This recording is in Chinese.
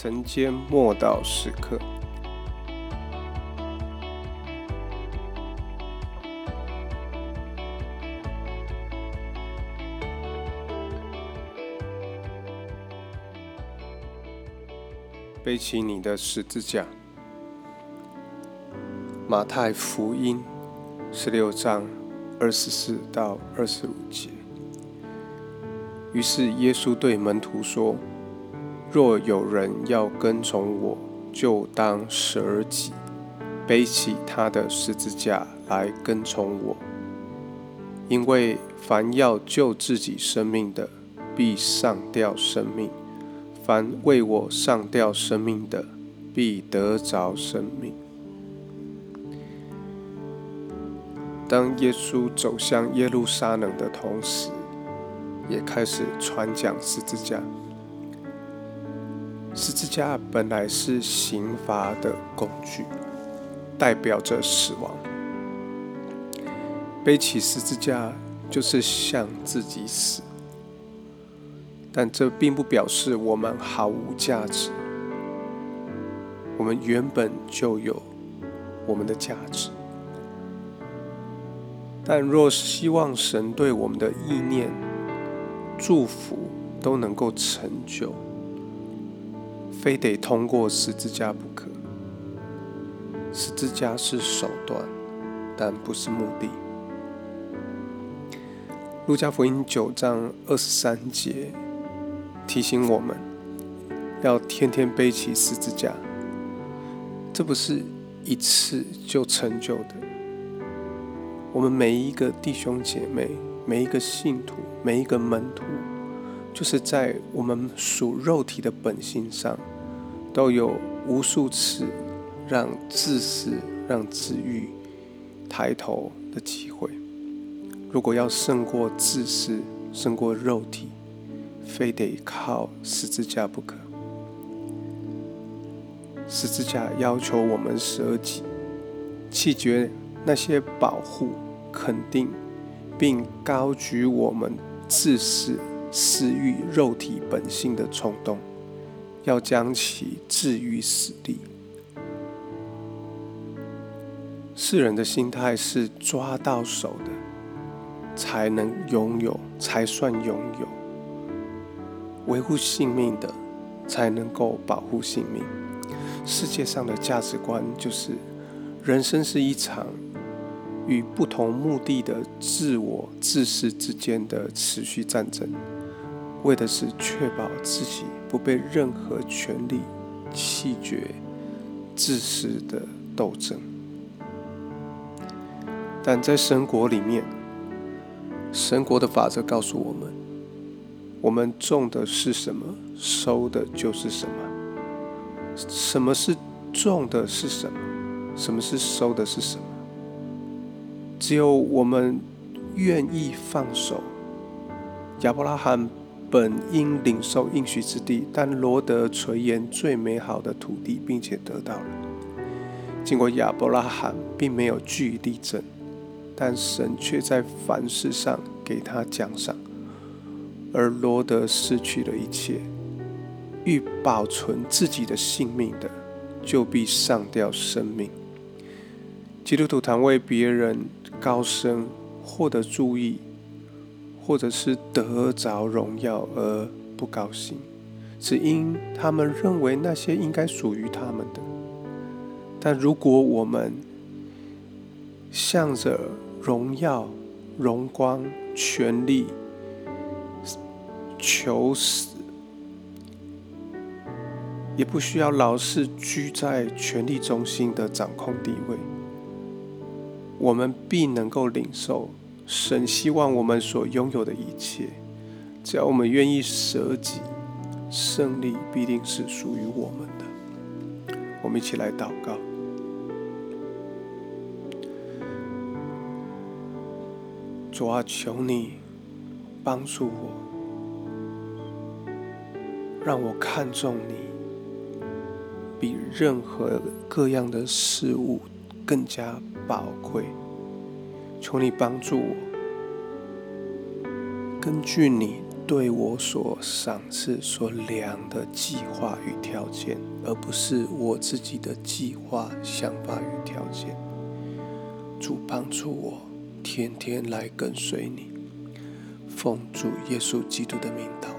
晨间默祷时刻，背起你的十字架。马太福音十六章二十四到二十五节。于是耶稣对门徒说：“若有人要跟从我，就当舍己，背起他的十字架来跟从我。因为凡要救自己生命的，必上吊生命；凡为我上吊生命的，必得着生命。”当耶稣走向耶路撒冷的同时，也开始传讲十字架。十字架本来是刑罚的工具，代表着死亡。背起十字架就是向自己死，但这并不表示我们毫无价值。我们原本就有我们的价值，但若希望神对我们的意念，祝福都能够成就，非得通过十字架不可。十字架是手段，但不是目的。路加福音九章二十三节提醒我们，要天天背起十字架。这不是一次就成就的。我们每一个弟兄姐妹。每一个信徒，每一个门徒，就是在我们属肉体的本性上，都有无数次让自私、让自欲抬头的机会。如果要胜过自私、胜过肉体，非得靠十字架不可。十字架要求我们舍己，弃绝那些保护、肯定。并高举我们自私、私欲、肉体本性的冲动，要将其置于死地。世人的心态是抓到手的才能拥有，才算拥有；维护性命的才能够保护性命。世界上的价值观就是：人生是一场。与不同目的的自我自私之间的持续战争，为的是确保自己不被任何权力弃绝。自私的斗争，但在神国里面，神国的法则告诉我们：我们种的是什么，收的就是什么。什么是种的是什么？什么是收的是什么？只有我们愿意放手。亚伯拉罕本应领受应许之地，但罗德垂涎最美好的土地，并且得到了。经过亚伯拉罕并没有据地证，但神却在凡事上给他奖赏。而罗德失去了一切，欲保存自己的性命的，就必上吊生命。基督徒谈为别人。高升，获得注意，或者是得着荣耀而不高兴，只因他们认为那些应该属于他们的。但如果我们向着荣耀、荣光、权力求死，也不需要老是居在权力中心的掌控地位。我们必能够领受神希望我们所拥有的一切，只要我们愿意舍己，胜利必定是属于我们的。我们一起来祷告：主啊，求你帮助我，让我看重你，比任何各样的事物更加。宝贵，求你帮助我，根据你对我所赏赐、所量的计划与条件，而不是我自己的计划、想法与条件。主帮助我，天天来跟随你，奉主耶稣基督的名祷。